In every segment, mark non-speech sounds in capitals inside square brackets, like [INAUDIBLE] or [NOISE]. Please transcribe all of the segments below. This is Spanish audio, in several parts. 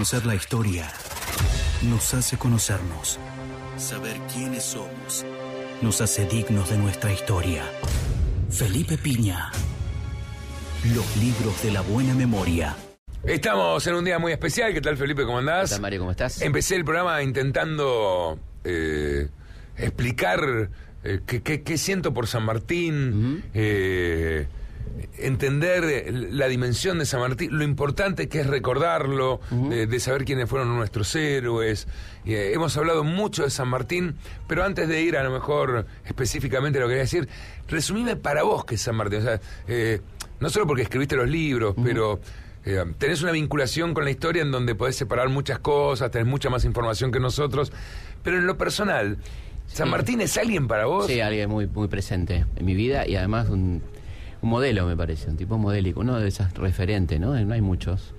Conocer la historia nos hace conocernos. Saber quiénes somos nos hace dignos de nuestra historia. Felipe Piña. Los libros de la buena memoria. Estamos en un día muy especial. ¿Qué tal, Felipe? ¿Cómo andás? ¿Qué tal, Mario? ¿Cómo estás? Empecé el programa intentando eh, explicar eh, qué, qué- qué siento por San Martín, eh, entender la dimensión de San Martín, lo importante que es recordarlo, de, de saber quiénes fueron nuestros héroes. Eh, hemos hablado mucho de San Martín, pero antes de ir a lo mejor específicamente a lo que quería decir, resumime para vos qué es San Martín. O sea, eh, no solo porque escribiste los libros, pero... eh, tenés una vinculación con la historia en donde podés separar muchas cosas, tenés mucha más información que nosotros, pero en lo personal, ¿San Sí. Martín es alguien para vos? Sí, alguien muy, muy presente en mi vida y además un, un modelo, me parece, un tipo modélico, uno de esos referentes, ¿no? No hay muchos.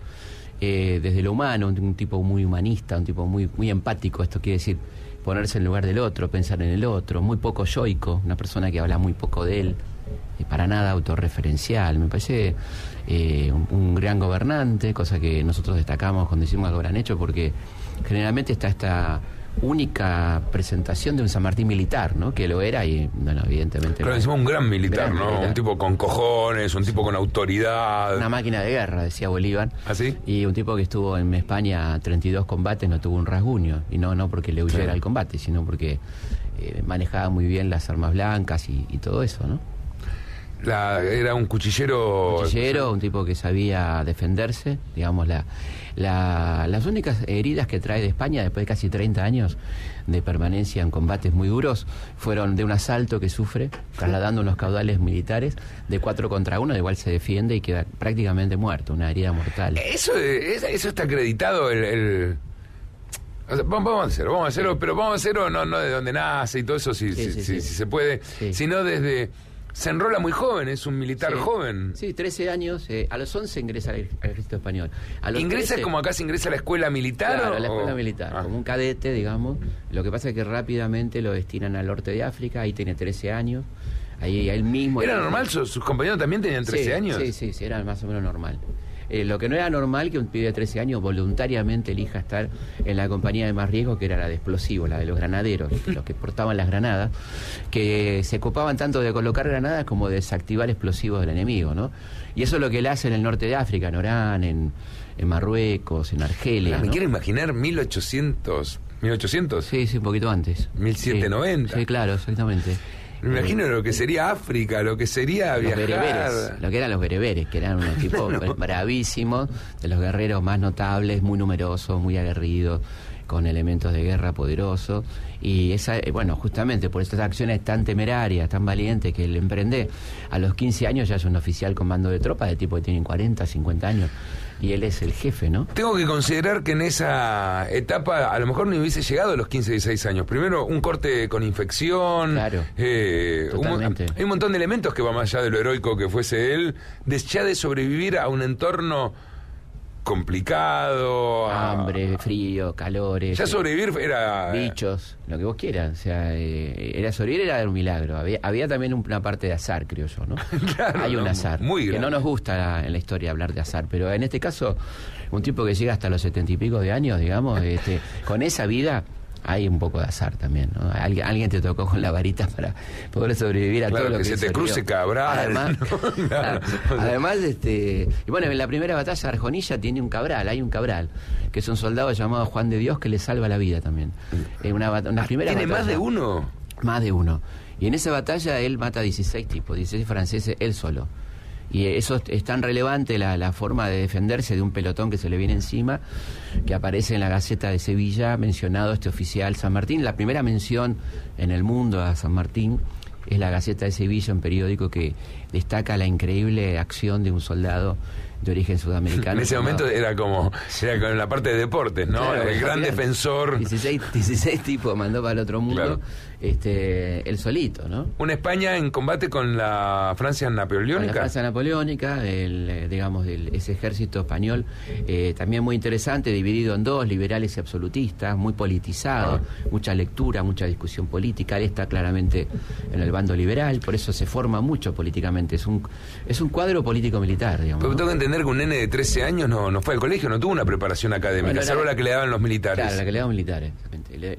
Eh, desde lo humano, un, tipo muy humanista, un tipo muy, muy empático, esto quiere decir ponerse en lugar del otro, pensar en el otro, muy poco yoico, una persona que habla muy poco de él, eh, para nada autorreferencial. Me parece eh, un, un gran gobernante, cosa que nosotros destacamos cuando hicimos algo gran hecho, porque generalmente está esta única presentación de un San Martín militar, ¿no? Que lo era y, bueno, evidentemente... Pero encima un gran militar, Gran ¿no? militar. Un tipo con cojones, un tipo con autoridad. Una máquina de guerra, decía Bolívar. ¿Ah, sí? Y un tipo que estuvo en España 32 combates no tuvo un rasguño. Y no, no porque le huyera Claro. al combate, sino porque eh, manejaba muy bien las armas blancas y, y todo eso, ¿no? La- era un cuchillero. Cuchillero, un tipo que sabía defenderse, digamos, la, la- las únicas heridas que trae de España después de casi 30 años de permanencia en combates muy duros fueron de un asalto que sufre, trasladando unos caudales militares de cuatro contra uno, igual se defiende y queda prácticamente muerto, una herida mortal. Eso, es- eso está acreditado el. el- o sea, vamos a hacerlo, vamos a hacerlo, pero vamos a hacerlo no, no de donde nace y todo eso, si, Sí, si, sí, si- sí. si se puede, sino desde. Se enrola muy joven, es un militar Sí. joven. Sí, 13 años, eh, a los 11 ingresa al, al ejército español. A los ¿Ingresa 13 como acá se ingresa a la escuela militar? Claro, o- a la escuela militar, Ah. como un cadete, digamos. Lo que pasa es que rápidamente lo destinan al norte de África, ahí tiene 13 años. Ahí él mismo. ¿Era normal? ¿Sus, sus compañeros también tenían 13 Sí, años? Sí, sí, sí, era más o menos normal. Eh, lo que no era normal que un pibe de 13 años voluntariamente elija estar en la compañía de más riesgo, que era la de explosivos, la de los granaderos, [LAUGHS] los que portaban las granadas, que se ocupaban tanto de colocar granadas como de desactivar explosivos del enemigo, ¿no? Y eso es lo que él hace en el norte de África, en Orán, en, en Marruecos, en Argelia. Ah, Me quiero imaginar 1800. ¿1800? Sí, sí, un poquito antes. 1790. Sí, sí, claro, exactamente. Me imagino lo que sería África, lo que sería los viajar. bereberes, lo que eran los bereberes, que eran unos tipos [LAUGHS] bravísimos, de los guerreros más notables, muy numerosos, muy aguerridos, con elementos de guerra poderosos. Y esa, eh, bueno, justamente por estas acciones tan temerarias, tan valientes que él emprende, a los 15 años ya es un oficial con mando de tropas, de tipo que tienen 40, 50 años, y él es el jefe, ¿no? Tengo que considerar que en esa etapa a lo mejor no hubiese llegado a los 15, 16 años. Primero, un corte con infección. Claro. eh, un Totalmente. hay un montón de elementos que va más allá de lo heroico que fuese él. De, ya de sobrevivir a un entorno complicado. Hambre, frío, calores. Ya eh, sobrevivir era. bichos, lo que vos quieras. O sea, eh, era sobrevivir era un milagro. Había, había también una parte de azar, creo yo, ¿no? [LAUGHS] Claro, Hay un no, azar. muy que grande. no nos gusta en la historia hablar de azar, pero en este caso, un tipo que llega hasta los setenta y pico de años, digamos, este, con esa vida. Hay un poco de azar también, ¿no? Alguien, alguien te tocó con la varita para poder sobrevivir a Claro, todo lo que que, se te cruce Cabral, Además, [LAUGHS] ¿no? [LAUGHS] Claro. claro. Además, este, y bueno, en la primera batalla de Arjonilla tiene un cabral, hay un cabral, que es un soldado llamado Juan de Dios que le salva la vida también. En una, bat- una primera Mm. ¿Tiene más de uno? Más de uno. Y en esa batalla él mata a 16 tipos, 16 franceses, él solo. Y eso es tan relevante la, la forma de defenderse de un pelotón que se le viene encima, que aparece en la Gaceta de Sevilla, mencionado este oficial San Martín. La primera mención en el mundo a San Martín es la Gaceta de Sevilla, un periódico que destaca la increíble acción de un soldado de origen sudamericano. [LAUGHS] En ese momento era como, era con la parte de deportes, ¿no? Claro, el gran defensor. 16, 16 tipos mandó para el otro mundo, Claro. Este, él solito, ¿no? Una España en combate con la Francia Con napoleónica. la Francia napoleónica, el, eh, digamos, ese ejército español, eh, también muy interesante, dividido en dos, liberales y absolutistas, muy politizado, Ah. mucha lectura, mucha discusión política. Él está claramente en el bando liberal, por eso se forma mucho políticamente. Es un, es un cuadro político-militar, digamos. Pero ¿no? tengo que entender que un nene de 13 años no, no fue al colegio, no tuvo una preparación académica, salvo la que le daban los militares. Claro, la que le daban militares,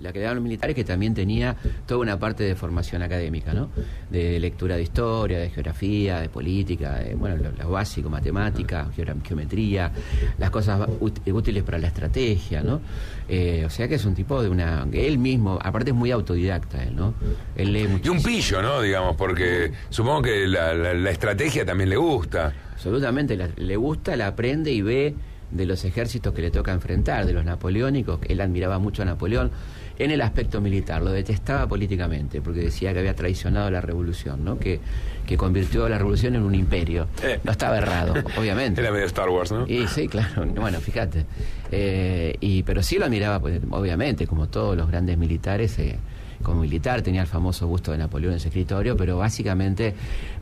La que le daban los militares que también tenía toda una parte de formación académica, ¿no? De lectura de historia, de geografía, de política, bueno, lo, básico, matemática, geometría, las cosas útiles para la estrategia, ¿no? Eh, o sea que es un tipo de una... Él mismo, aparte es muy autodidacta, él, ¿no? Él lee Y un pillo, ¿no? Digamos, porque supongo que la, estrategia también le gusta. Absolutamente, le gusta, la aprende y ve de los ejércitos que le toca enfrentar, de los napoleónicos, él admiraba mucho a Napoleón en el aspecto militar, lo detestaba políticamente, porque decía que había traicionado la revolución, ¿no? que, que convirtió a la revolución en un imperio. Eh. No estaba errado, obviamente. Era medio Star Wars, ¿no? Y, sí, claro, bueno, fíjate. Eh, y, pero sí lo admiraba, pues, obviamente, como todos los grandes militares. Eh, como militar, tenía el famoso gusto de Napoleón en su escritorio, pero básicamente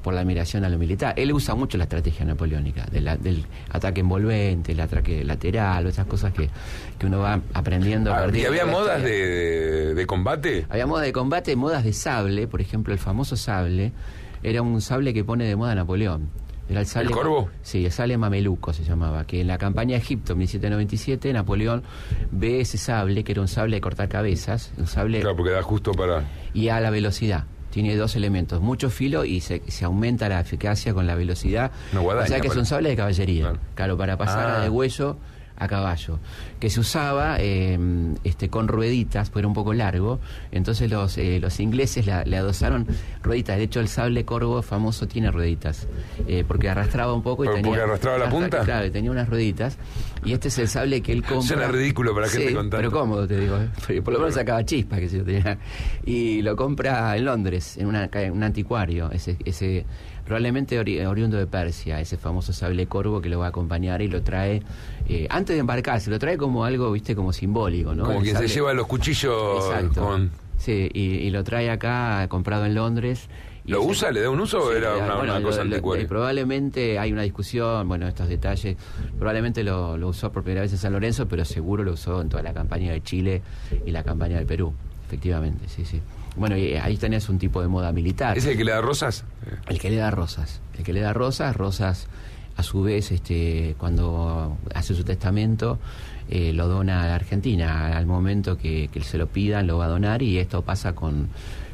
por la admiración a lo militar. Él usa mucho la estrategia napoleónica, del ataque envolvente, el ataque lateral, esas cosas que, que uno va aprendiendo. Ah, ¿Y había modas de, de, combate? Había modas de combate, modas de sable, por ejemplo, el famoso sable era un sable que pone de moda Napoleón. Era el, corvo? Sí, el sable mameluco se llamaba, que en la campaña de Egipto, en 1797, Napoleón ve ese sable, que era un sable de cortar cabezas, un sable... Claro, porque da justo para... Y a la velocidad. Tiene dos elementos, mucho filo y se, se aumenta la eficacia con la velocidad. o sea que es un sable de caballería. Claro, para pasar ah. de hueso a caballo, que se usaba em, este, con rueditas, pero un poco largo. Entonces los, eh, los ingleses le adosaron rueditas. De hecho, el sable corvo famoso tiene rueditas, eh, porque arrastraba un poco y tenía. ¿Porque arrastraba la punta? Claro, tenía unas rueditas. Y este es el sable que él compra. Suena ridículo para que te contara. Pero cómodo, te digo. ¿eh? Por lo menos sacaba chispas que se yo tenía. Y lo compra en Londres, en, una, en un anticuario. Ese, ese probablemente oriundo de Persia, ese famoso sable corvo que lo va a acompañar y lo trae antes de embarcarse, lo trae como algo, viste, como simbólico, ¿no? Como quien se lleva los cuchillos con... Sí, y, lo trae acá, comprado en Londres. ¿Lo usa? ¿Le da un uso o era una, cosa anticuaria? probablemente hay una discusión, bueno, estos detalles. Probablemente lo, lo, usó por primera vez en San Lorenzo, pero seguro lo usó en toda la campaña de Chile y la campaña del Perú. Efectivamente, sí, sí. Bueno, y ahí tenés un tipo de moda militar. ¿Es el que le da rosas? El que le da rosas. El que le da rosas, rosas a su vez, este, cuando hace su testamento, eh, lo dona a la Argentina. Al momento que, se lo pidan, lo va a donar y esto pasa con,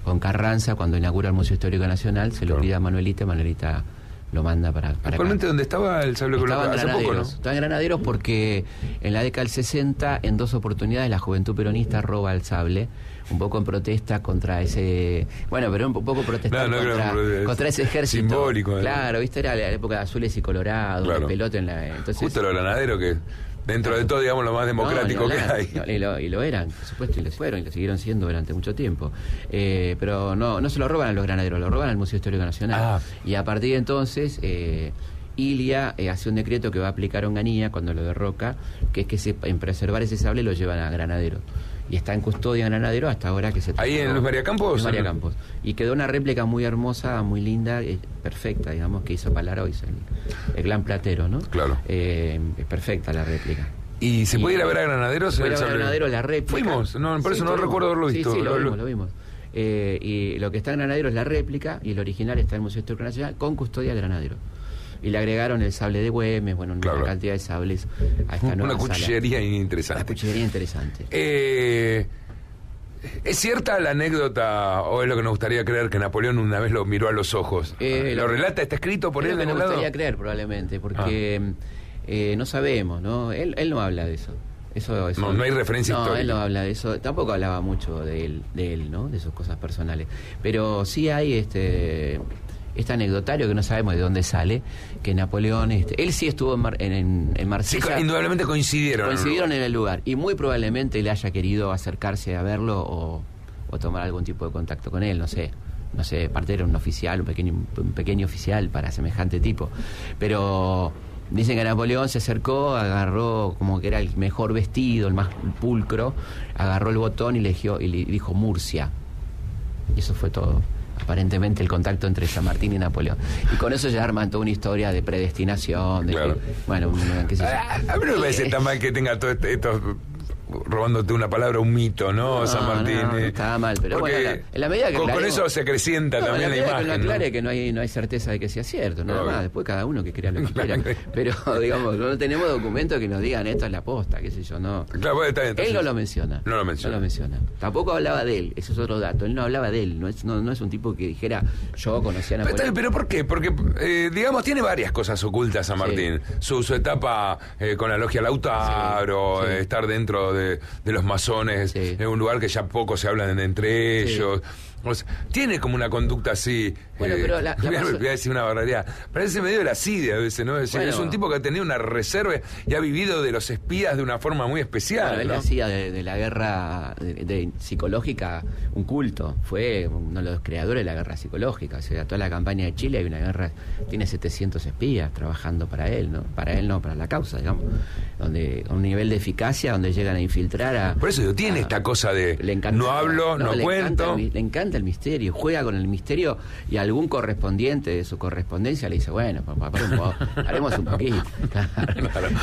con Carranza cuando inaugura el Museo Histórico Nacional, se lo pide a Manuelita, Manuelita lo manda para, para ¿Actualmente dónde estaba el sable estaba en Granaderos, Estaba en Granaderos porque en la década del 60, en dos oportunidades, la juventud peronista roba el sable un poco en protesta contra ese. Bueno, pero un poco protestando contra, ese ejército. Simbólico. Claro, viste, era la época de azules y colorados, claro. pelota en la. Entonces, Justo los granaderos que. Dentro de todo, digamos, lo más democrático que hay. y, lo, y, lo, eran, por supuesto, y lo fueron, y lo siguieron siendo durante mucho tiempo. Eh, pero no, no se lo roban a los granaderos, lo roban al Museo Histórico Nacional. Ah. Y a partir de entonces, eh, Ilia eh, hace un decreto que va a aplicar a Onganía cuando lo derroca, que es que se, en preservar ese sable lo llevan a Granadero y está en custodia en Granadero hasta ahora que se ¿Ahí en los María Campos? María Campos. Y quedó una réplica muy hermosa, muy linda, eh, perfecta, digamos, que hizo Palaro, hizo el, Gran Platero, ¿no? Claro. Eh, es perfecta la réplica. ¿Y se puede ir a ver a Granaderos? Se puede ir a Granaderos la réplica. Fuimos, no, por eso no recuerdo haberlo visto. Sí, sí, lo, vimos, lo vimos. Eh, y lo que está en Granadero es la réplica y el original está en el Museo Histórico Nacional con custodia de Granadero y le agregaron el sable de Güemes, bueno, una cantidad de sables a esta nueva Una cuchillería interesante. Una cuchillería interesante. Eh, ¿Es cierta la anécdota, o es lo que nos gustaría creer, que Napoleón una vez lo miró a los ojos? Eh, ¿Lo, relata? ¿Está escrito por él? Lo que nos gustaría creer, probablemente, porque ah. eh, no sabemos, ¿no? Él, él no habla de eso. Eso, no, no hay referencia no, histórica. él no habla de eso. Tampoco hablaba mucho de él, de él, ¿no? De sus cosas personales. Pero sí hay este este anecdotario que no sabemos de dónde sale, que Napoleón, este, él sí estuvo en, en, en Marsella. Sí, indudablemente coincidieron. Coincidieron en el lugar. Y muy probablemente le haya querido acercarse a verlo o, tomar algún tipo de contacto con él, no sé. No sé, parte era un oficial, un pequeño, un pequeño oficial para semejante tipo. Pero Dicen que Napoleón se acercó, agarró como que era el mejor vestido, el más pulcro, agarró el botón y le dijo Murcia. Y eso fue todo aparentemente el contacto entre San Martín y Napoleón. Y con eso ya arman toda una historia de predestinación, de bueno, qué sé yo. A, mí no me parece tan mal que tenga todo este, estos robándote una palabra, un mito, ¿no? San Martín. No, eh. estaba mal, pero bueno, en la medida que con, con eso se acrecienta también la, imagen. Que aclare que no hay, no hay certeza de que sea cierto, nada más. Después cada uno que crea lo que [LAUGHS] quiera. Pero, [LAUGHS] digamos, no tenemos documentos que nos digan esto es la posta, qué sé yo, no. Claro, está bien, él no lo menciona. No lo menciona. No lo menciona. Tampoco hablaba de él, ese es otro dato. Él no hablaba de él, no es, no, no es un tipo que dijera yo conocía a Napoleón. Pero, pero ¿por qué? Porque, eh, digamos, tiene varias cosas ocultas San Martín. Su, su, etapa eh, con la logia Lautaro, estar dentro de, de los masones, en un lugar que ya poco se hablan entre ellos tiene como una conducta así. Bueno, eh, pero la, voy a decir una barbaridad. Parece medio de la CIDE a veces, ¿no? Es, es, un tipo que ha tenido una reserva y ha vivido de los espías de una forma muy especial. Bueno, él hacía de, la guerra de, psicológica un culto. Fue uno de los creadores de la guerra psicológica. O sea, toda la campaña de Chile hay una guerra. Tiene 700 espías trabajando para él, ¿no? Para él no, para la causa, digamos. Donde, a un nivel de eficacia donde llegan a infiltrar a. Por eso tiene esta cosa de. Le encanta, no hablo, no, cuento. le encanta el misterio, juega con el misterio y algún correspondiente de su correspondencia le dice, bueno, papá, haremos un poquito. [LAUGHS]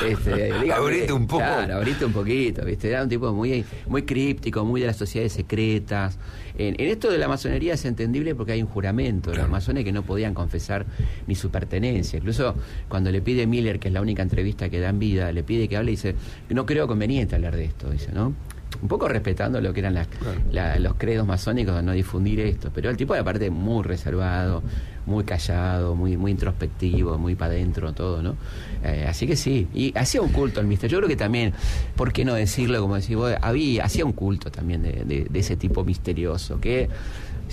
Este, abrite un poco. Claro, abrite un poquito, ¿viste? Era un tipo muy, muy críptico, muy de las sociedades secretas. En, esto de la masonería es entendible porque hay un juramento de los masones que no podían confesar ni su pertenencia. Incluso cuando le pide Miller, que es la única entrevista que da en vida, le pide que hable y dice, no creo conveniente hablar de esto, dice, ¿no? Un poco respetando lo que eran los credos masónicos de no difundir esto, pero el tipo de aparte muy reservado, muy callado, muy muy introspectivo, muy para adentro todo, ¿no? Eh, así que sí, y hacía un culto al misterio. Yo creo que también, ¿por qué no decirlo como decís vos? Había, hacía un culto también de, de ese tipo misterioso, que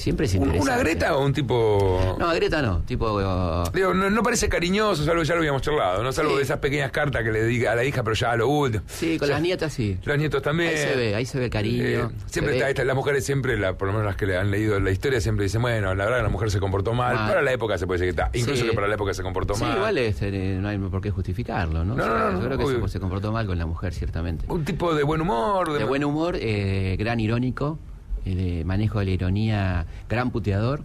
Siempre es interesante. ¿Una Greta o un tipo.? No, Greta no, tipo. Uh, Digo, no, parece cariñoso, salvo ya lo habíamos charlado, ¿no? Salvo de esas pequeñas cartas que le diga a la hija, pero ya a lo último. Sí, con las nietas sí. Los nietos también. Ahí se ve, ahí se ve cariño. Eh, siempre está esta, las mujeres siempre, la, por lo menos las que le han leído la historia, siempre dicen, bueno, la verdad que la mujer se comportó mal. Para la época se puede decir que está. Incluso que para la época se comportó mal. Sí, igual este, no hay por qué justificarlo, ¿no? No, no, no, yo creo que se, comportó mal con la mujer, ciertamente. Un tipo de buen humor. De, buen humor, eh, gran irónico de manejo de la ironía, gran puteador.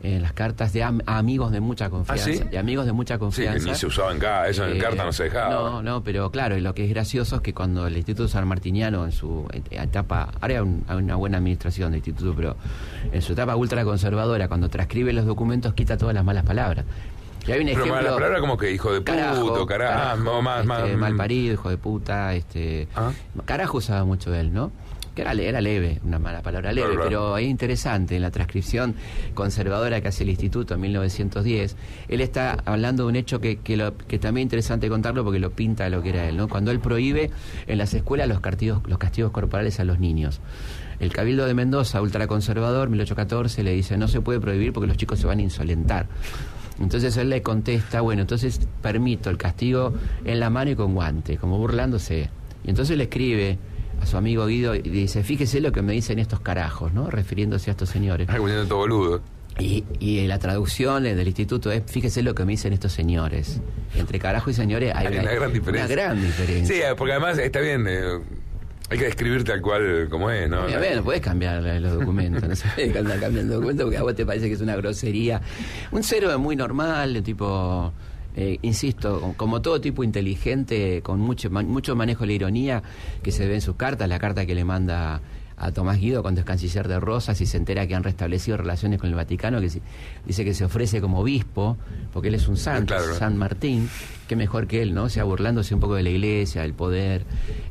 En las cartas de amigos de mucha confianza. ¿Ah, De amigos de mucha confianza. Sí, ni se usaba en cada, eso en eh, carta no se dejaba. No, no, pero claro, lo que es gracioso es que cuando el Instituto San Martiniano en su etapa, ahora hay una buena administración de instituto, pero en su etapa ultraconservadora, cuando transcribe los documentos, quita todas las malas palabras. Y hay un pero ejemplo, palabra como que hijo de puto, carajo, más, este, mal parido, hijo de puta, este, ¿Ah? carajo usaba mucho él, ¿no? Era, era leve, una mala palabra leve, pero es interesante en la transcripción conservadora que hace el instituto en 1910, él está hablando de un hecho que, que, lo, que también es interesante contarlo porque lo pinta lo que era él, ¿no? Cuando él prohíbe en las escuelas los castigos, los castigos corporales a los niños. El Cabildo de Mendoza, ultraconservador, 1814, le dice, no se puede prohibir porque los chicos se van a insolentar. Entonces él le contesta, bueno, entonces permito el castigo en la mano y con guante, como burlándose. Y entonces le escribe a su amigo Guido y dice, fíjese lo que me dicen estos carajos, ¿no? Refiriéndose a estos señores. Ay, todo boludo. Y, y la traducción del instituto es, fíjese lo que me dicen estos señores. Entre carajo y señores hay, una, gran diferencia. Una gran diferencia. Sí, porque además está bien... Eh, hay que describir tal cual como es, ¿no? Bien, no puedes cambiar los documentos, no [LAUGHS] se puede andar cambiando documentos porque a vos te parece que es una grosería. Un cero muy normal, tipo eh, insisto, como todo tipo inteligente, con mucho, mucho manejo de la ironía que se ve en sus cartas, la carta que le manda a Tomás Guido cuando es canciller de Rosas y se entera que han restablecido relaciones con el Vaticano, que dice que se ofrece como obispo, porque él es un santo, San Martín, qué mejor que él, ¿no? O sea, burlándose un poco de la iglesia, del poder.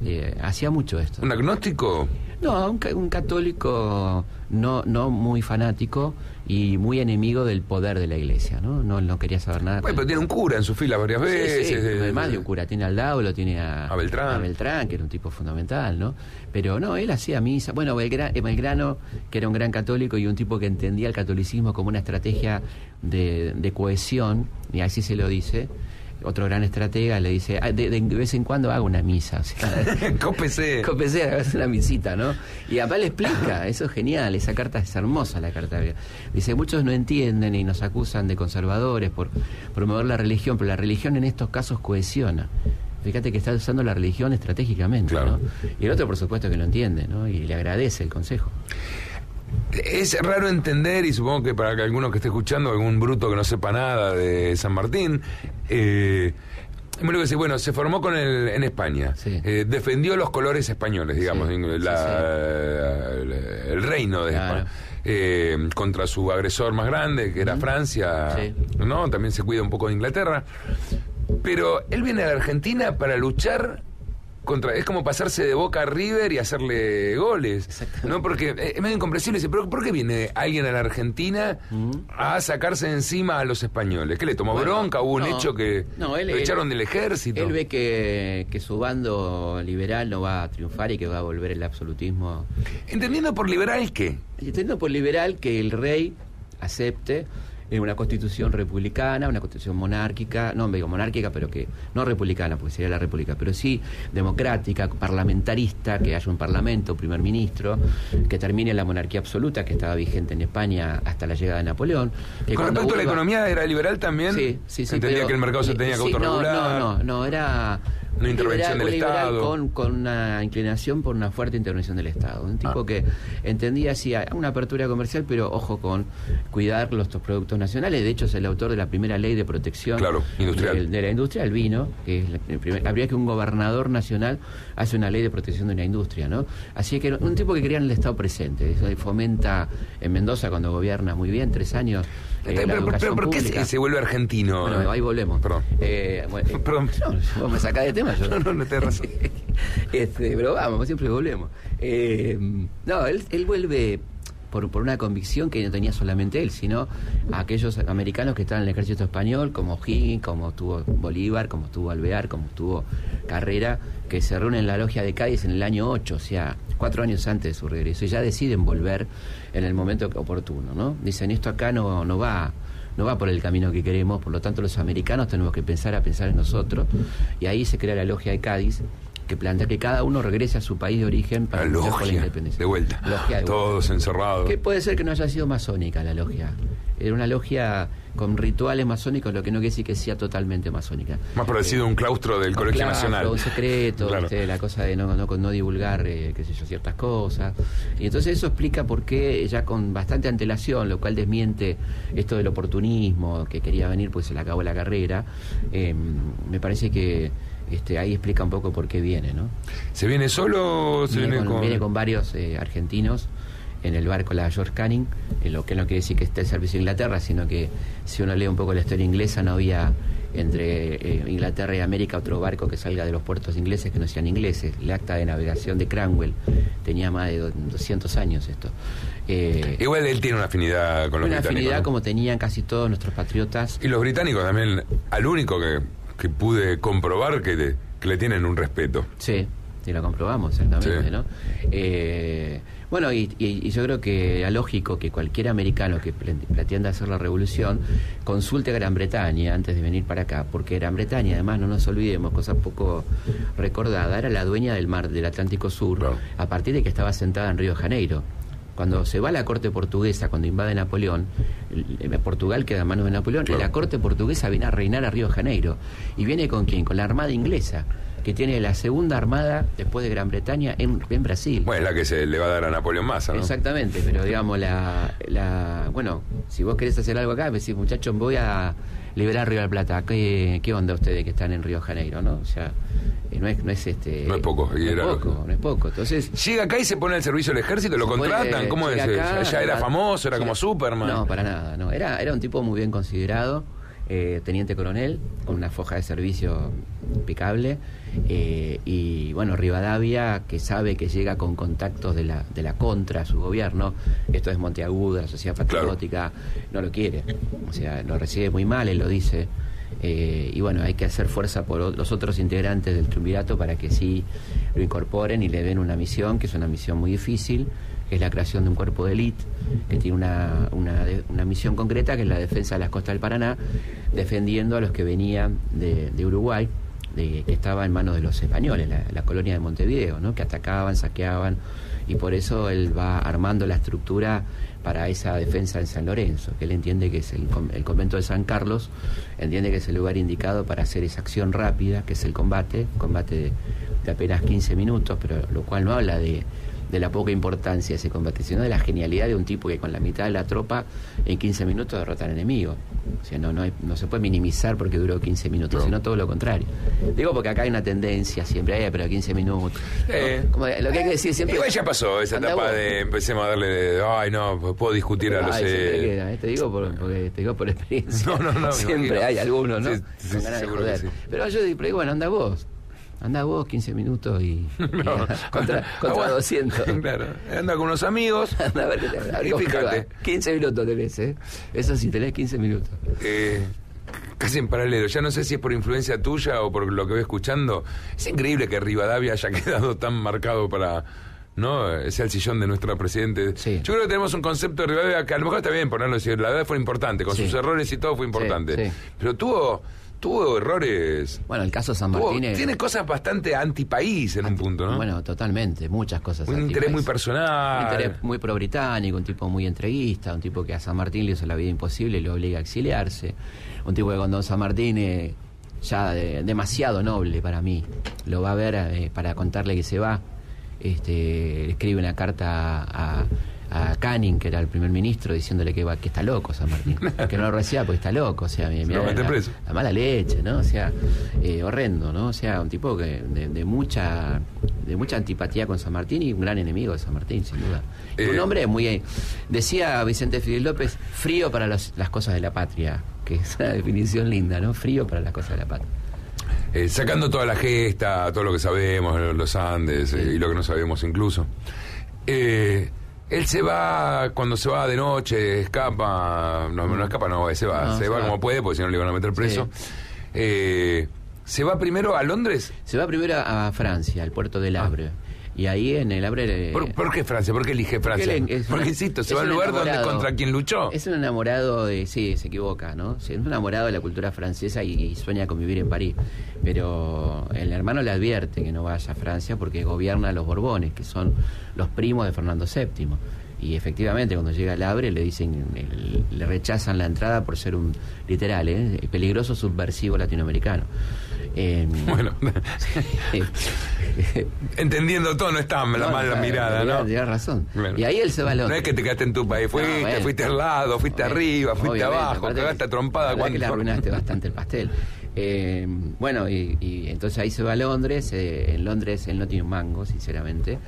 Eh, hacía mucho esto. ¿Un agnóstico? No, un, un católico no, no muy fanático y muy enemigo del poder de la iglesia, ¿no? No, no quería saber nada. Bueno, pero tiene un cura en su fila varias veces. Sí, además de un cura, tiene al lado, lo tiene a, Beltrán. Beltrán, que era un tipo fundamental, ¿no? Pero no, él hacía misa. Bueno, Belgrano, que era un gran católico y un tipo que entendía el catolicismo como una estrategia de, de cohesión, y así se lo dice, otro gran estratega le dice, ah, de, vez en cuando hago una misa. O [LAUGHS] Cópese. [LAUGHS] Cópese, una misita, ¿no? Y apá le explica, eso es genial, esa carta es hermosa, la carta. Dice, muchos no entienden y nos acusan de conservadores por promover la religión, pero la religión en estos casos cohesiona. Fíjate que está usando la religión estratégicamente, ¿no? Y el otro, por supuesto, que lo entiende, ¿no? Y le agradece el consejo. Es raro entender, y supongo que para que alguno que esté escuchando, algún bruto que no sepa nada de San Martín, eh, Bueno, se formó con el, en España. Eh, defendió los colores españoles, digamos, el reino de España. Eh, contra su agresor más grande, que era Francia, ¿no? También se cuida un poco de Inglaterra. Pero él viene a la Argentina para luchar es como pasarse de Boca a River y hacerle goles. ¿no? Porque es medio incomprensible. ¿pero ¿por qué viene alguien a la Argentina a sacarse encima a los españoles? ¿Qué le tomó bronca? ¿Hubo un hecho que lo echaron del ejército? Él ve que, que su bando liberal no va a triunfar y que va a volver el absolutismo. ¿Entendiendo por liberal qué? Entendiendo por liberal que el rey acepte una constitución republicana, una constitución monárquica, no digo monárquica, pero que no republicana, porque sería la república, pero sí democrática, parlamentarista, que haya un parlamento, primer ministro, que termine la monarquía absoluta que estaba vigente en España hasta la llegada de Napoleón. Con respecto a la economía, ¿era liberal también? Sí, sí, sí. Entendía que el mercado se tenía que autorregular. No, no, no, no, era una intervención del Estado. Con, con, una inclinación por una fuerte intervención del Estado. Un tipo ah. que entendía así una apertura comercial, pero ojo con cuidar los productos nacionales. De hecho, es el autor de la primera ley de protección industrial. De, la industria, el vino, que es habría que un gobernador nacional hace una ley de protección de una industria, ¿no? Así que un tipo que quería en el Estado presente. Eso fomenta en Mendoza cuando gobierna muy bien, tres años pero, ¿por qué se, vuelve argentino? Bueno, ahí volvemos. Perdón. Eh, eh Perdón. [LAUGHS] vos me sacás de tema. Yo. [LAUGHS] No, no, no te razón. [LAUGHS] este, pero vamos, siempre volvemos. Eh, no, él, él vuelve por, por, una convicción que no tenía solamente él, sino aquellos americanos que estaban en el ejército español, como Higgins, como estuvo Bolívar, como estuvo Alvear, como estuvo Carrera, que se reúnen en la logia de Cádiz en el año 8, o sea, cuatro años antes de su regreso, y ya deciden volver en el momento oportuno, ¿no? Dicen, esto acá no, no va no va por el camino que queremos, por lo tanto los americanos tenemos que pensar a pensar en nosotros, y ahí se crea la logia de Cádiz, que plantea que cada uno regrese a su país de origen para la luchar por la independencia. De vuelta. Todos encerrados. Que puede ser que no haya sido masónica la logia. Era una logia con rituales masónicos, lo que no quiere decir que sea totalmente masónica. Más parecido a un claustro del Colegio Nacional. Un secreto, la cosa de no, no, no divulgar, eh, qué sé yo, ciertas cosas. Y entonces eso explica por qué ya con bastante antelación, lo cual desmiente esto del oportunismo, que quería venir pues se le acabó la carrera, eh, me parece que este, ahí explica un poco por qué viene, ¿no? ¿Se viene solo o se viene, con, viene con varios eh, argentinos en el barco la George Canning, eh, lo que no quiere decir que esté el servicio de Inglaterra, sino que si uno lee un poco la historia inglesa no había entre eh, Inglaterra y América otro barco que salga de los puertos ingleses que no sean ingleses. El acta de navegación de Cranwell tenía más de 200 años esto. Igual él tiene una afinidad con los británicos. Una afinidad como tenían casi todos nuestros patriotas. Y los británicos también, al único que que pude comprobar que, le tienen un respeto. Sí, sí, lo comprobamos, exactamente, ¿no? Eh, bueno, y, yo creo que es lógico que cualquier americano que pretenda hacer la revolución consulte a Gran Bretaña antes de venir para acá, porque Gran Bretaña, además, no nos olvidemos, cosa poco recordada, era la dueña del mar del Atlántico Sur a partir de que estaba sentada en Río de Janeiro cuando se va a la corte portuguesa, cuando invade Napoleón, Portugal queda en manos de Napoleón, y la corte portuguesa viene a reinar a Río de Janeiro. ¿Y viene con quién? Con la armada inglesa que tiene la segunda armada después de Gran Bretaña en, Brasil. Bueno, es la que se le va a dar a Napoleón Massa, ¿no? Exactamente, pero digamos, la, la bueno, si vos querés hacer algo acá, me decís, muchachos, voy a liberar Río de la Plata. ¿Qué, ¿Qué, onda ustedes que están en Río de Janeiro, no? O sea, eh, no es, no es este. No es poco, no, es poco no es poco. Entonces. Llega acá y se pone al servicio del ejército, lo contratan. ¿Cómo es? ¿Ya era famoso? ¿Era como Superman? No, para nada, no. Era, era un tipo muy bien considerado eh, teniente coronel, con una foja de servicio impecable. Eh, y bueno, Rivadavia, que sabe que llega con contactos de la, de la contra a su gobierno, esto es Monteagudo, la sociedad patriótica, no lo quiere. O sea, lo recibe muy mal, él lo dice. Eh, y bueno, hay que hacer fuerza por los otros integrantes del triunvirato para que sí lo incorporen y le den una misión, que es una misión muy difícil, que es la creación de un cuerpo de élite, que tiene una, una, una, misión concreta, que es la defensa de las costas del Paraná, defendiendo a los que venían de, de Uruguay, de, que estaba en manos de los españoles, la, colonia de Montevideo, ¿no? que atacaban, saqueaban, y por eso él va armando la estructura para esa defensa en San Lorenzo, que él entiende que es el, el convento de San Carlos, entiende que es el lugar indicado para hacer esa acción rápida, que es el combate, combate de, de apenas 15 minutos, pero lo cual no habla de de la poca importancia de ese combate, sino de la genialidad de un tipo que con la mitad de la tropa en 15 minutos derrota al enemigo. O sea, no, no, no se puede minimizar porque duró 15 minutos, sino todo lo contrario. Digo porque acá hay una tendencia siempre, eh, pero 15 minutos. Eh, Como lo que hay que decir siempre. Igual ya pasó esa etapa vos. de empecemos a darle, ay no, puedo discutir a los... Eh, eh, te digo por, porque te digo por [LAUGHS] experiencia. No, no, no, Siempre hay algunos, ¿no? Sí, sí, Con ganas de joder. Pero yo digo, bueno, anda vos. Anda vos 15 minutos y, [LAUGHS] y no. [LAUGHS] contra, [LAUGHS] contra Aguanta. 200. Claro, anda con unos amigos. Anda a ver qué te- a ver Y fíjate. va. 15 minutos tenés, ¿eh? Eso sí, tenés 15 minutos. eh, casi en paralelo. Ya no sé si es por influencia tuya o por lo que voy escuchando. Es increíble que Rivadavia haya quedado tan marcado para. ¿No? Sea el sillón de nuestro presidente. Sí. Yo creo que tenemos un concepto de Rivadavia que a lo mejor está bien ponerlo así. La verdad fue importante. Con Sí. sus errores y todo fue importante. Sí. Pero tuvo. Tuvo errores. Bueno, el caso San tuvo- Martín es- tiene cosas bastante antipaís en un punto, ¿no? Bueno, totalmente, muchas cosas. un antipaís. interés muy personal. Un interés muy pro-británico, un tipo muy entreguista, un tipo que a San Martín le hizo la vida imposible y lo obliga a exiliarse. Un tipo que cuando San Martín, eh, ya de- demasiado noble para mí, lo va a ver eh, para contarle que se va. Este, escribe una carta a, a Que era el primer ministro, diciéndole que, está loco San Martín, [LAUGHS] que no lo reciba porque está loco. O sea, mi- Se mirá la, preso. la mala leche, ¿no? O sea, eh, horrendo, ¿no? O sea, un tipo que de, de mucha de mucha antipatía con San Martín y un gran enemigo de San Martín, sin duda. Y Eh. un hombre muy... eh, decía Vicente Fidel López, frío para los- las cosas de la patria, que es una definición linda, ¿no? Frío para las cosas de la patria. Eh, sacando toda la gesta, todo lo que sabemos, lo- los Andes eh, y lo que no sabemos incluso. Eh, él se va, cuando se va de noche, escapa, no, no escapa, no, se va, No, se, se va va. como puede, porque si no le van a meter preso. Eh, se va primero a Londres. Se va primero a Francia, al puerto del Havre. Y ahí en el eh, ¿Por, por qué Francia? ¿Por qué elige Francia? él es Porque, insisto, se va al lugar donde contra quien luchó. Es un enamorado de, sí, se equivoca, ¿no? Sí, Es un enamorado de la cultura francesa y, y sueña con vivir en París. Pero el hermano le advierte que no vaya a Francia porque gobierna a los Borbones, que son los primos de Fernando VII. Y efectivamente, cuando llega al Havre, le dicen, el- le rechazan la entrada por ser un, literal, ¿eh? peligroso subversivo latinoamericano. Eh, [LAUGHS] Bueno, [LAUGHS] [LAUGHS] entendiendo todo, no está la no, mala mirada, ¿no? Tienes razón. Bueno. Y ahí él se va a No Londres. es que te quedaste en tu país, fuiste, bueno. fuiste al lado, fuiste arriba, fuiste abajo, cagaste a trompada. la que le arruinaste bastante el pastel. Eh, bueno, y, y entonces ahí se va a Londres. eh, en Londres él no tiene un mango, sinceramente.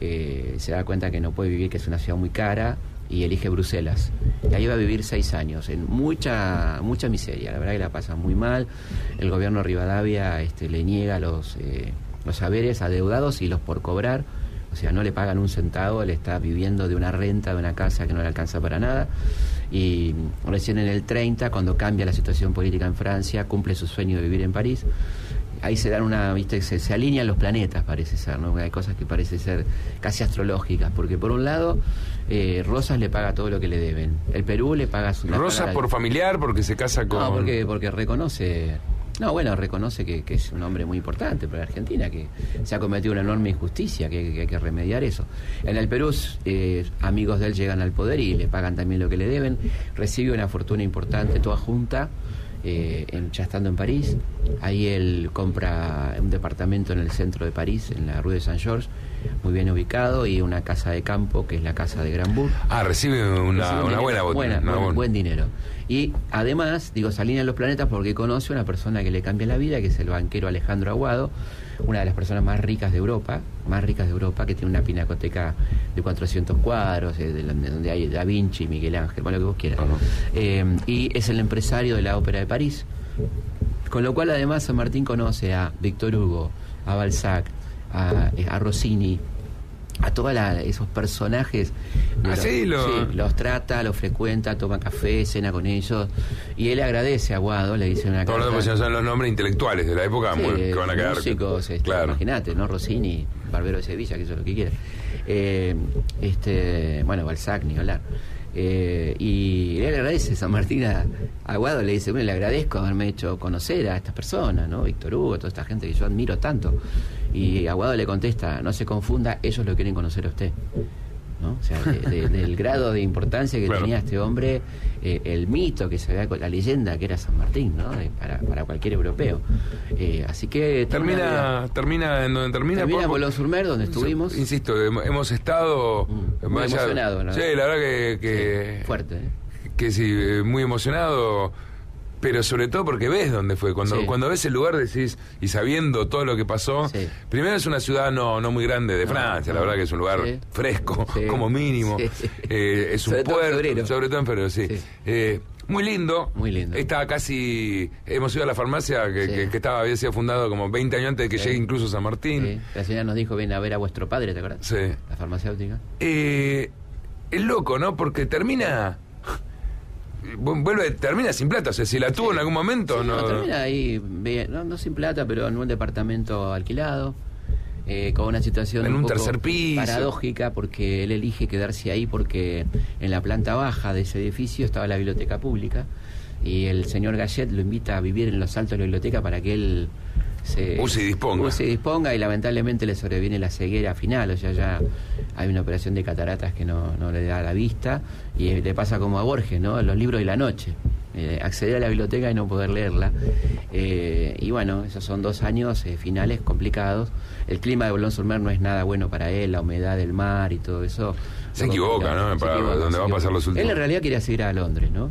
Eh, se da cuenta que no puede vivir, que es una ciudad muy cara, y elige Bruselas. Y ahí va a vivir seis años, en mucha mucha miseria. La verdad que la pasa muy mal. El gobierno Rivadavia este, le niega los, eh, los saberes adeudados y los por cobrar. O sea, no le pagan un centavo, él está viviendo de una renta de una casa que no le alcanza para nada. Y recién en el 30, cuando cambia la situación política en Francia, cumple su sueño de vivir en París. Ahí se dan una, viste, se, se alinean los planetas, parece ser, ¿no? Hay cosas que parecen ser casi astrológicas, porque por un lado, eh, Rosas le paga todo lo que le deben. El Perú le paga su... le Rosa paga- por familiar, porque se casa con. no, porque, porque reconoce. No, bueno, reconoce que, que es un hombre muy importante para Argentina, que se ha cometido una enorme injusticia, que, que hay que remediar eso. En el Perú, eh, amigos de él llegan al poder y le pagan también lo que le deben. Recibe una fortuna importante, toda junta, eh, en- ya estando en París. Ahí él compra un departamento en el centro de París, en la Rue de Saint Georges, muy bien ubicado, y una casa de campo, que es la casa de Granbourg. Ah, recibe una, Recibe buena bot- buena- una buen, buena- buen dinero. Y además, digo, se alinean los planetas porque conoce a una persona que le cambia la vida, que es el banquero Alejandro Aguado, una de las personas más ricas de Europa, más ricas de Europa, que tiene una pinacoteca de 400 cuadros, eh, de, donde hay Da Vinci, Miguel Ángel, bueno, lo que vos quieras. Eh, y es el empresario de la Ópera de París. Con lo cual, además, San Martín conoce a Víctor Hugo, a Balzac, a, eh, a Rossini, a todos esos personajes. Ah, los- sí, lo- los trata, los frecuenta, toma café, cena con ellos. Y él agradece a Guado, le dice una Todos los carta. son los nombres intelectuales de la época Sí, que van a quedar. músicos, este, claro. imagínate, ¿no? Rossini, Barbero de Sevilla, que eso es lo que quiera. Eh, este, bueno, Balzac, ni hablar. Eh, y él agradece San Martín a, a Guado, le dice, bueno, le agradezco haberme hecho conocer a estas personas, ¿no? Víctor Hugo, toda esta gente que yo admiro tanto. Y Aguado le contesta, no se confunda, ellos lo quieren conocer a usted. ¿no? O sea, [LAUGHS] del grado de importancia que tenía este hombre, eh, el mito que se ve, la leyenda que era San Martín, ¿no? para, para cualquier europeo. Eh, así que... Termina, termina en donde termina. Termina en Bolón Surmer, donde estuvimos. Insisto, hemos estado... Mm, muy emocionado, ¿no? Sí, la verdad que... que fuerte, ¿eh? Que sí, muy emocionado pero sobre todo porque ves dónde fue. Cuando, cuando ves el lugar decís, y sabiendo todo lo que pasó, primero es una ciudad no, no muy grande de Francia, la verdad que es un lugar fresco, [LAUGHS] como mínimo. Eh, es un puerto, sobre todo en febrero, sí. Eh, muy lindo. Muy lindo. Está casi. Hemos ido a la farmacia que, que, estaba, había sido fundado como 20 años antes de que llegue incluso San Martín. La señora nos dijo: ven a ver a vuestro padre, ¿te acuerdas? Sí. La farmacéutica. Eh, es loco, ¿no? Porque termina vuelve, termina sin plata. O sea, si la tuvo en algún momento, no... termina ahí, no, sin plata, pero en un departamento alquilado. Eh, con una situación en un, tercer piso. paradójica porque él elige quedarse ahí porque en la planta baja de ese edificio estaba la biblioteca pública y el señor Gallet lo invita a vivir en los altos de la biblioteca para que él se y disponga. Y disponga y lamentablemente le sobreviene la ceguera final, o sea, ya hay una operación de cataratas que no, no le da la vista y le pasa como a Borges, ¿no? Los libros de la noche. Eh, acceder a la biblioteca y no poder leerla. Eh, y bueno, esos son dos años eh, finales complicados. El clima de Bolón Surmer no es nada bueno para él, la humedad del mar y todo eso. Se equivoca, ¿no? para va a pasar los últimos. Él en realidad quería seguir a Londres, ¿no?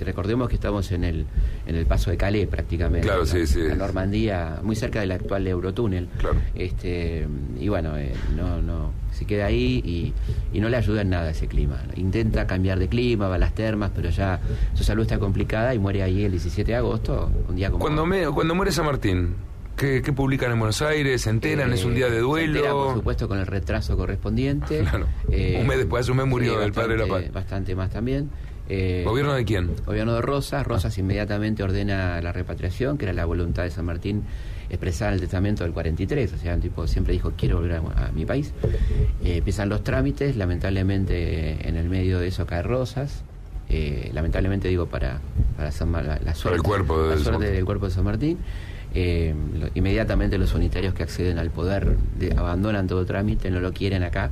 recordemos que estamos en el, en el paso de Calais prácticamente. Claro, sí, sí. En Normandía, muy cerca del actual Eurotúnel. Claro. Este, y bueno, no, no se queda ahí y, no le ayuda en nada ese clima. Intenta cambiar de clima, va a las termas, pero ya su salud está complicada y muere ahí el 17 de agosto, un día como... Cuando, me, cuando muere San Martín, ¿Qué, publican en Buenos Aires? ¿Se enteran? ¿Es un día de duelo? Se por supuesto, con el retraso correspondiente. [LAUGHS] Claro. Eh, un mes después, un mes murió el padre de la paz. Bastante más también. Eh, ¿Gobierno de quién? Gobierno de Rosas. Rosas inmediatamente ordena la repatriación, que era la voluntad de San Martín expresada en el testamento del 43, o sea, el tipo siempre dijo quiero volver a, mi país. Eh, empiezan los trámites, lamentablemente en el medio de eso cae Rosas, eh, lamentablemente digo para, para la, suerte, cuerpo del cuerpo de San Martín. Eh, inmediatamente los unitarios que acceden al poder abandonan todo trámite, no lo quieren acá,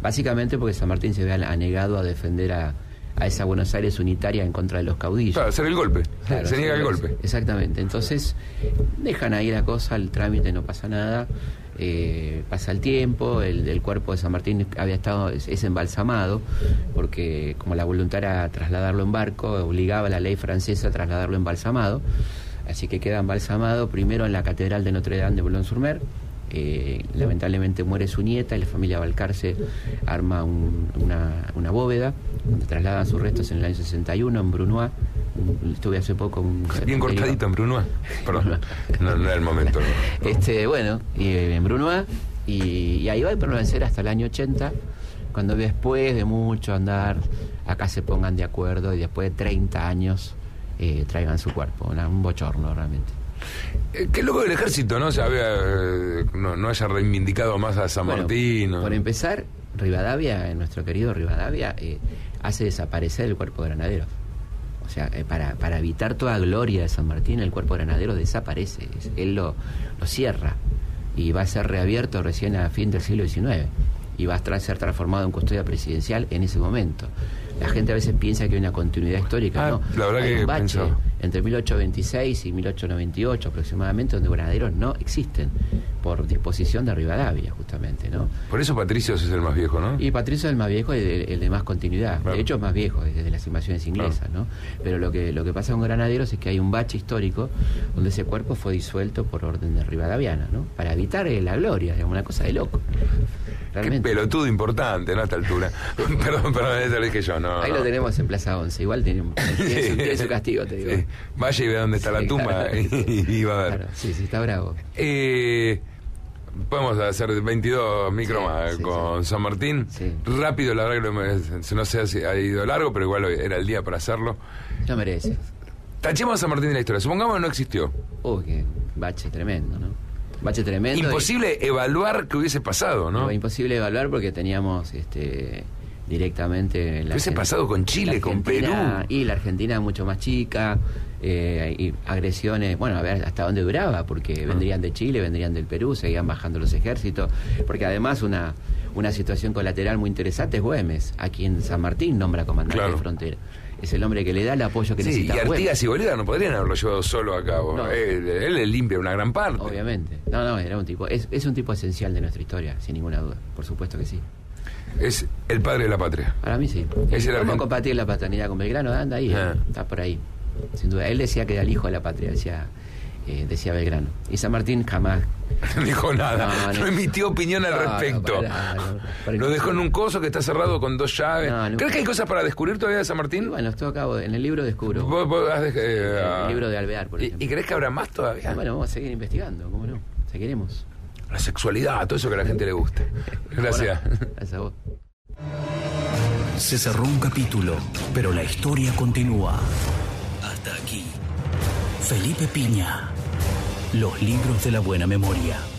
básicamente porque San Martín se ve anegado a defender a, a esa Buenos Aires unitaria en contra de los caudillos. Claro, hacer el golpe. se niega el golpe. Exactamente. Entonces, dejan ahí la cosa, el trámite no pasa nada. Eh, pasa el tiempo, el, cuerpo de San Martín había estado es, embalsamado, porque como la voluntad era trasladarlo en barco, obligaba la ley francesa a trasladarlo embalsamado, así que queda embalsamado primero en la Catedral de Notre Dame de Boulogne-sur-Mer, eh, lamentablemente muere su nieta y la familia Balcarce arma una, una, bóveda donde trasladan sus restos en el año 61 en Brunois. Estuve hace poco. Un Bien cortadito en Brunois. Perdón, no, era el momento. Este, bueno, en Brunois. Y, ahí va a permanecer hasta el año 80, cuando después de mucho andar, acá se pongan de acuerdo y después de 30 años eh, traigan su cuerpo. un bochorno realmente. Eh, qué loco del ejército, ¿no? se eh, no, haya reivindicado más a San Martín. Por empezar, Rivadavia, nuestro querido Rivadavia, eh, hace desaparecer el cuerpo de granaderos. O sea, para, para evitar toda gloria de San Martín, el cuerpo de granaderos desaparece. Él lo, lo cierra y va a ser reabierto recién a fin del siglo XIX y va a ser transformado en custodia presidencial en ese momento. La gente a veces piensa que hay una continuidad histórica, ah, ¿no? La verdad que un bache entre 1826 y 1898 aproximadamente, donde granaderos no existen, por disposición de Rivadavia, justamente, ¿no? Por eso Patricio es el más viejo, ¿no? Y Patricio es el más viejo y el, de más continuidad. De hecho, es más viejo desde las invasiones inglesas, ¿no? Pero lo que, lo que pasa con Granaderos es que hay un bache histórico donde ese cuerpo fue disuelto por orden de Rivadaviana, ¿no? Para evitar la gloria, digamos, una cosa de loco. Qué pelotudo importante, ¿no? A esta altura. [LAUGHS] perdón, perdón, eso lo dije yo, no. Ahí lo tenemos en Plaza 11. Igual [LAUGHS] tiene, tiene, su, castigo, te digo. Vaya y ve dónde está la tumba [LAUGHS] y, va a ver. Claro, sí, sí, está bravo. Eh, podemos hacer 22 micro más con San Martín. Rápido, la verdad que no sé si ha ido largo, pero igual era el día para hacerlo. No merece. Tachemos a San Martín de la historia. Supongamos que no existió. Uy, qué bache tremendo, ¿no? Bache tremendo. Imposible evaluar qué hubiese pasado, ¿no? imposible evaluar porque teníamos este directamente la hubiese pasado con Chile, con Perú. Y la Argentina mucho más chica, eh, y agresiones, bueno, a ver hasta dónde duraba, porque ah. vendrían de Chile, vendrían del Perú, seguían bajando los ejércitos, porque además una una situación colateral muy interesante es Güemes, a quien San Martín nombra comandante Claro. de frontera. Es el hombre que le da el apoyo que Sí, y necesita Artigas Güemes. y Bolívar no podrían haberlo llevado solo a cabo. No. Él, él le limpia una gran parte. Obviamente. No, no, era un tipo. Es, es un tipo esencial de nuestra historia, sin ninguna duda. Por supuesto que sí. Es el padre de la patria. Para mí sí. Es el ¿Cómo compartir la paternidad con Belgrano? Anda ahí, Ah. eh, está por ahí. Sin duda. Él decía que era el hijo de la patria, decía, eh, decía Belgrano. Y San Martín jamás. No [LAUGHS] dijo nada. No, No, no. emitió opinión al No, no, respecto. para nada, no, para Lo dejó en un coso que está cerrado con dos llaves. ¿Crees que hay cosas para descubrir todavía de San Martín? Y bueno, esto acabo, en el libro descubro. Vos- vos has dej- eh, el ah. libro de Alvear, por ¿Y, ejemplo. y crees que habrá más todavía? Bueno, vamos a seguir investigando, ¿cómo no? Seguiremos. La sexualidad, todo eso que a la gente le gusta. [LAUGHS] Gracias. Bueno, gracias a vos. Se cerró un capítulo, pero la historia continúa. Hasta aquí. Felipe Piña. Los libros de la buena memoria.